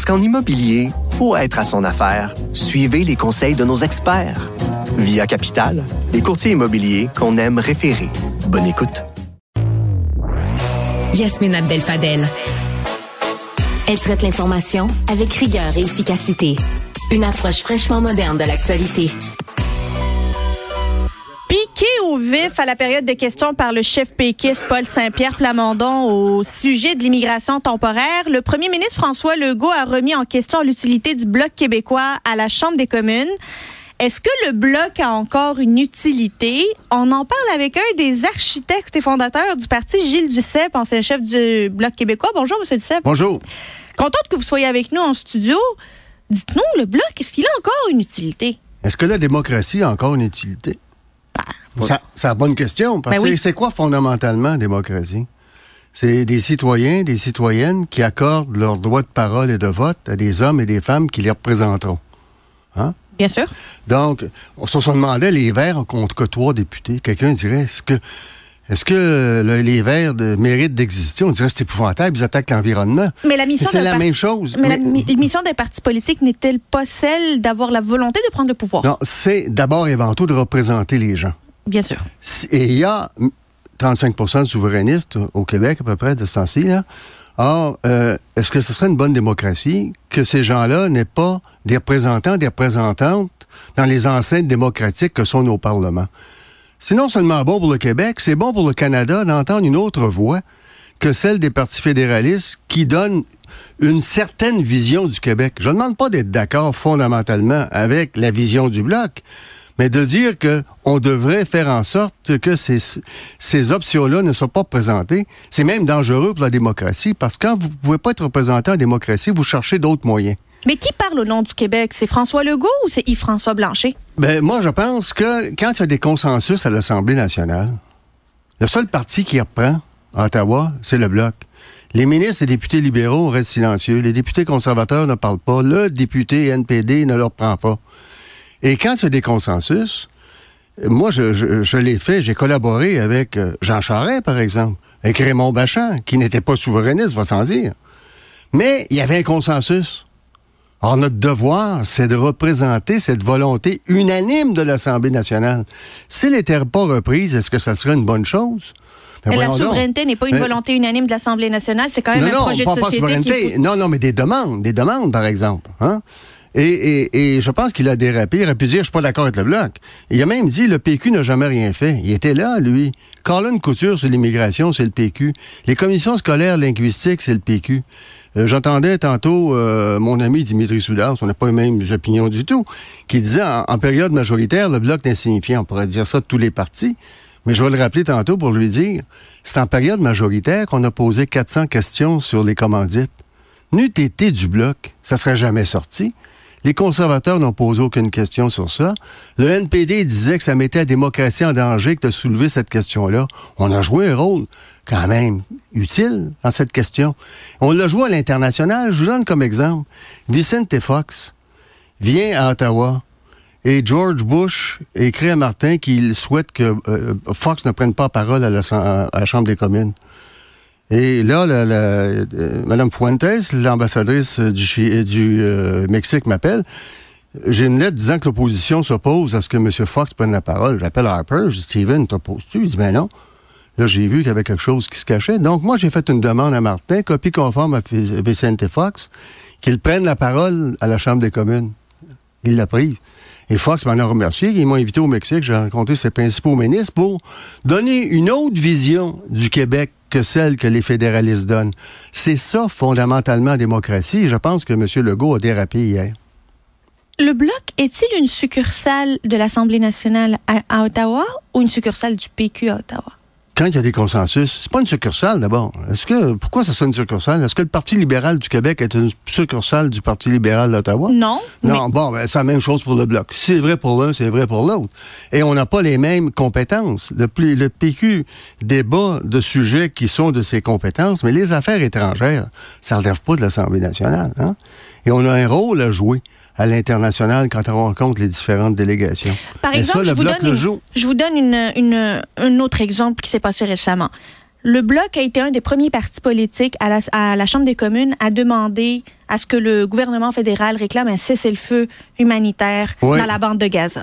Parce qu'en immobilier, pour être à son affaire, suivez les conseils de nos experts. Via Capital, les courtiers immobiliers qu'on aime référer. Bonne écoute. Yasmine Abdel Fadel. Elle traite l'information avec rigueur et efficacité. Une approche fraîchement moderne de l'actualité. Au vif à la période de questions par le chef péquiste Paul Saint-Pierre Plamondon au sujet de l'immigration temporaire, le premier ministre François Legault a remis en question l'utilité du Bloc québécois à la Chambre des communes. Est-ce que le bloc a encore une utilité? On en parle avec un des architectes et fondateurs du parti, Gilles Duceppe, ancien chef du Bloc québécois. Bonjour, M. Duceppe. Bonjour. Contente que vous soyez avec nous en studio. Dites-nous, le bloc, est-ce qu'il a encore une utilité? Est-ce que la démocratie a encore une utilité? C'est la bonne question. Parce Ben que oui. c'est quoi fondamentalement démocratie? C'est des citoyens, des citoyennes qui accordent leur droit de parole et de vote à des hommes et des femmes qui les représenteront. Hein? Bien sûr. Donc, on se demandait les Verts contre que trois députés. Quelqu'un dirait, est-ce que, est-ce que le- les Verts de- méritent d'exister? On dirait c'est épouvantable, ils attaquent l'environnement. Mais la mission C'est la parti- même chose. Mais, la mi- mission des partis politiques n'est-elle pas celle d'avoir la volonté de prendre le pouvoir? Non, c'est d'abord et avant tout de représenter les gens. Bien sûr. Et il y a 35 de souverainistes au Québec, à peu près, de ce temps-ci. Or, euh, est-ce que ce serait une bonne démocratie que ces gens-là n'aient pas des représentants, des représentantes dans les enceintes démocratiques que sont nos parlements? C'est non seulement bon pour le Québec, c'est bon pour le Canada d'entendre une autre voix que celle des partis fédéralistes qui donnent une certaine vision du Québec. Je ne demande pas d'être d'accord fondamentalement avec la vision du Bloc, mais de dire que on devrait faire en sorte que ces, ces options-là ne soient pas présentées, c'est même dangereux pour la démocratie, parce que quand vous ne pouvez pas être représentant en démocratie, vous cherchez d'autres moyens. Mais qui parle au nom du Québec? C'est François Legault ou c'est Yves-François Blanchet? Ben, moi, je pense que quand il y a des consensus à l'Assemblée nationale, le seul parti qui reprend à Ottawa, c'est le Bloc. Les ministres et députés libéraux restent silencieux. Les députés conservateurs ne parlent pas. Le député NPD ne leur prend pas. Et quand il y a des consensus, moi, je, je- je l'ai fait, j'ai collaboré avec euh, Jean Charest, par exemple, avec Raymond Bachand, qui n'était pas souverainiste, va sans dire. Mais il y avait un consensus. Or, notre devoir, c'est de représenter cette volonté unanime de l'Assemblée nationale. S'il n'était pas reprise, est-ce que ça serait une bonne chose? Ben, Mais la souveraineté n'est pas une volonté unanime de l'Assemblée nationale, c'est quand même non, un projet de société qui Non, non, mais des demandes, des demandes, par exemple. Hein? Et, je pense qu'il a dérapé. Il aurait pu dire, je suis pas d'accord avec le Bloc. Il a même dit, le PQ n'a jamais rien fait. Il était là, lui. Colin Couture sur l'immigration, c'est le PQ. Les commissions scolaires linguistiques, c'est le PQ. Euh, J'entendais tantôt euh, mon ami Dimitri Soudas, on n'a pas les mêmes opinions du tout, qui disait, en, période majoritaire, le Bloc est insignifiant. On pourrait dire ça de tous les partis. Mais je vais le rappeler tantôt pour lui dire, c'est en période majoritaire qu'on a posé 400 questions sur les commandites. N'eût été du bloc, ça serait jamais sorti. Les conservateurs n'ont posé aucune question sur ça. Le NPD disait que ça mettait la démocratie en danger que de soulever cette question-là. On a joué un rôle quand même utile dans cette question. On l'a joué à l'international. Je vous donne comme exemple. Vicente Fox vient à Ottawa et George Bush écrit à Martin qu'il souhaite que euh, Fox ne prenne pas parole à la, à la Chambre des communes. Et là, la, la, euh, Mme Fuentes, l'ambassadrice du, du euh, Mexique, m'appelle. J'ai une lettre disant que l'opposition s'oppose à ce que M. Fox prenne la parole. J'appelle Harper, je dis Steven, t'opposes-tu? Il dit ben non. Là, j'ai vu qu'il y avait quelque chose qui se cachait. Donc, moi, j'ai fait une demande à Martin, copie conforme à Vicente Fox, qu'il prenne la parole à la Chambre des communes. Il l'a prise. Et Fox m'en a remercié. Ils m'ont invité au Mexique. J'ai rencontré ses principaux ministres pour donner une autre vision du Québec que celle que les fédéralistes donnent. C'est ça, fondamentalement, démocratie. Je pense que M. Legault a dérapé hier. Le Bloc est-il une succursale de l'Assemblée nationale à, à Ottawa ou une succursale du PQ à Ottawa? Quand il y a des consensus, c'est pas une succursale d'abord. Est-ce que pourquoi ça sonne une succursale? Est-ce que le Parti libéral du Québec est une succursale du Parti libéral d'Ottawa? Non. Non, bon, ben, c'est la même chose pour le bloc. Si c'est vrai pour l'un, c'est vrai pour l'autre. Et on n'a pas les mêmes compétences. Le PQ débat de sujets qui sont de ses compétences, mais les affaires étrangères, ça ne relève pas de l'Assemblée nationale. Hein? Et on a un rôle à jouer à l'international quand on rencontre les différentes délégations. Par exemple, ça, je, le vous bloc donne le une- je vous donne une- une- un autre exemple qui s'est passé récemment. Le Bloc a été un des premiers partis politiques à la, à la Chambre des communes à demander à ce que le gouvernement fédéral réclame un cessez-le-feu humanitaire Oui. dans la bande de Gaza.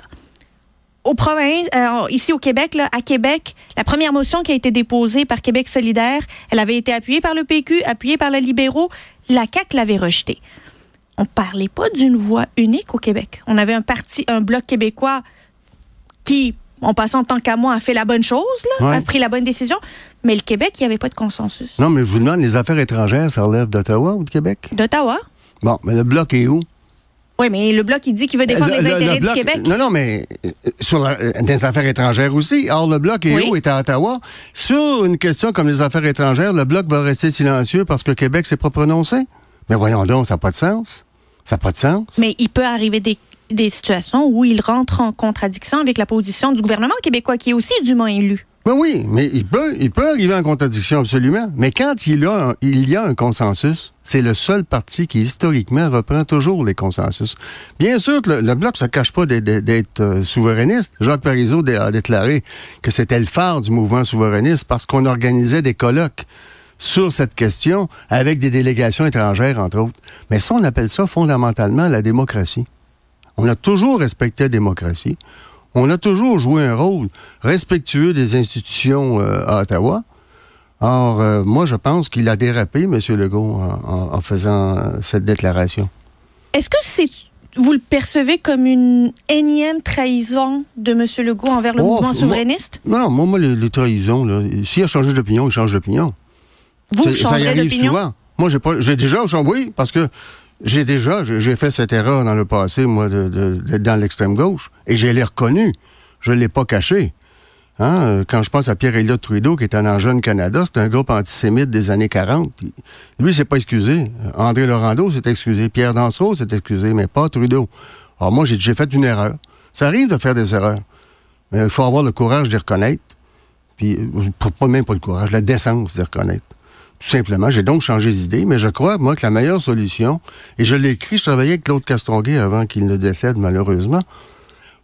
Au province, euh, ici au Québec, là, à Québec, la première motion qui a été déposée par Québec solidaire, elle avait été appuyée par le PQ, appuyée par les libéraux. La CAQ l'avait rejetée. On parlait pas d'une voix unique au Québec. On avait un parti, un bloc québécois qui, en passant tant qu'à moi, a fait la bonne chose, là, Ouais. a pris la bonne décision. Mais le Québec, il n'y avait pas de consensus. Non, mais je vous demande, les affaires étrangères, ça relève d'Ottawa ou de Québec? D'Ottawa? Bon, mais le bloc est où? Oui, mais le bloc, il dit qu'il veut défendre Le- les le- intérêts le bloc- du Québec. Non, non, mais euh, sur la- euh, des affaires étrangères aussi. Or, le bloc est Oui. où? Est à Ottawa. Sur une question comme les affaires étrangères, le bloc va rester silencieux parce que Québec s'est pas prononcé. Mais voyons donc, ça n'a pas de sens. Ça n'a pas de sens. Mais il peut arriver des, des situations où il rentre en contradiction avec la position du gouvernement québécois, qui est aussi dûment élu. Ben oui, mais il peut, il peut arriver en contradiction, absolument. Mais quand il, a un- il y a un consensus, c'est le seul parti qui, historiquement, reprend toujours les consensus. Bien sûr que le, le Bloc ne se cache pas d'être- euh, souverainiste. Jacques Parizeau a déclaré que c'était le phare du mouvement souverainiste parce qu'on organisait des colloques sur cette question avec des délégations étrangères, entre autres. Mais ça, on appelle ça fondamentalement la démocratie. On a toujours respecté la démocratie. On a toujours joué un rôle respectueux des institutions euh, à Ottawa. Or, euh, moi, je pense qu'il a dérapé, M. Legault, en, faisant euh, cette déclaration. Est-ce que c'est vous le percevez comme une énième trahison de M. Legault envers le Oh, mouvement moi- souverainiste? Non, non, moi, moi les, les trahisons, s'il a changé d'opinion, il change d'opinion. Vous Ça- ça y changerez arrive d'opinion? souvent. Moi, j'ai pas, j'ai déjà changé, oui, parce que j'ai déjà, j'ai fait cette erreur dans le passé, moi, de- dans l'extrême gauche, et je l'ai reconnu. Je l'ai pas caché. Hein, Quand je pense à Pierre-Éliott Trudeau, qui était en Jeune Canada, c'était un groupe antisémite des années 40. Il- Lui, s'est pas excusé. André Laurando s'est excusé. Pierre Dansereau s'est excusé, mais pas Trudeau. Alors moi, j'ai fait une erreur. Ça arrive de faire des erreurs. Mais il faut avoir le courage les reconnaître. Puis, pas- même pas le courage, la décence les reconnaître. Tout simplement. J'ai donc changé d'idée, mais je crois, moi, que la meilleure solution, et je l'ai écrit, je travaillais avec Claude Castonguay avant qu'il ne décède, malheureusement,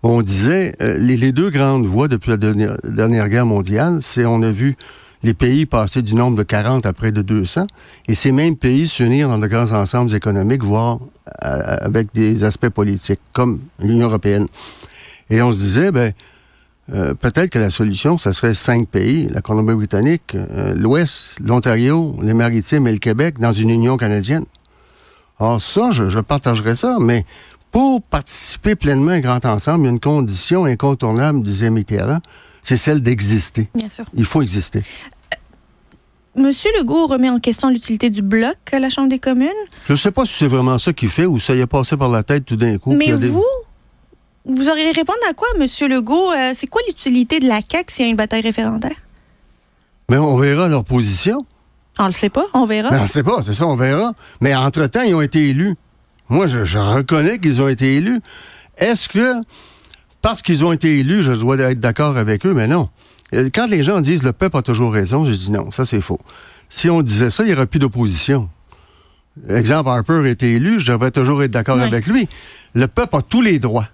on disait, euh, les, deux grandes voies depuis la dernière, dernière guerre mondiale, c'est on a vu les pays passer du nombre de 40 à près de 200, et ces mêmes pays s'unir dans de grands ensembles économiques, voire euh, avec des aspects politiques, comme l'Union européenne. Et on se disait, ben, euh, peut-être que la solution, ce serait cinq pays, la Colombie-Britannique, euh, l'Ouest, l'Ontario, les Maritimes et le Québec, dans une union canadienne. Alors ça, je, je partagerais ça, mais pour participer pleinement à un grand ensemble, il y a une condition incontournable, disait Mitterrand, c'est celle d'exister. Bien sûr. Il faut exister. Monsieur Legault remet en question l'utilité du bloc à la Chambre des communes? Je ne sais pas si c'est vraiment ça qu'il fait ou ça y est passé par la tête tout d'un coup. Mais vous, vous auriez répondre à quoi, Monsieur Legault? Euh, c'est quoi l'utilité de la CAQ s'il y a une bataille référendaire? Mais on verra leur position. On le sait pas, on verra. On ne sait pas, c'est ça, on verra. Mais entre-temps, ils ont été élus. Moi, je, je reconnais qu'ils ont été élus. Est-ce que, parce qu'ils ont été élus, je dois être d'accord avec eux? Mais non. Euh, Quand les gens disent le peuple a toujours raison, je dis non, ça c'est faux. Si on disait ça, il n'y aurait plus d'opposition. Exemple, Harper a été élu, je devrais toujours être d'accord Ouais. avec lui. Le peuple a tous les droits.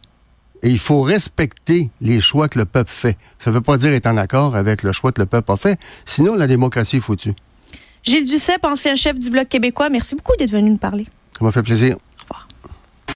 Et il faut respecter les choix que le peuple fait. Ça ne veut pas dire être en accord avec le choix que le peuple a fait. Sinon, la démocratie est foutue. Gilles Duceppe, ancien chef du Bloc québécois, merci beaucoup d'être venu nous parler. Ça m'a fait plaisir.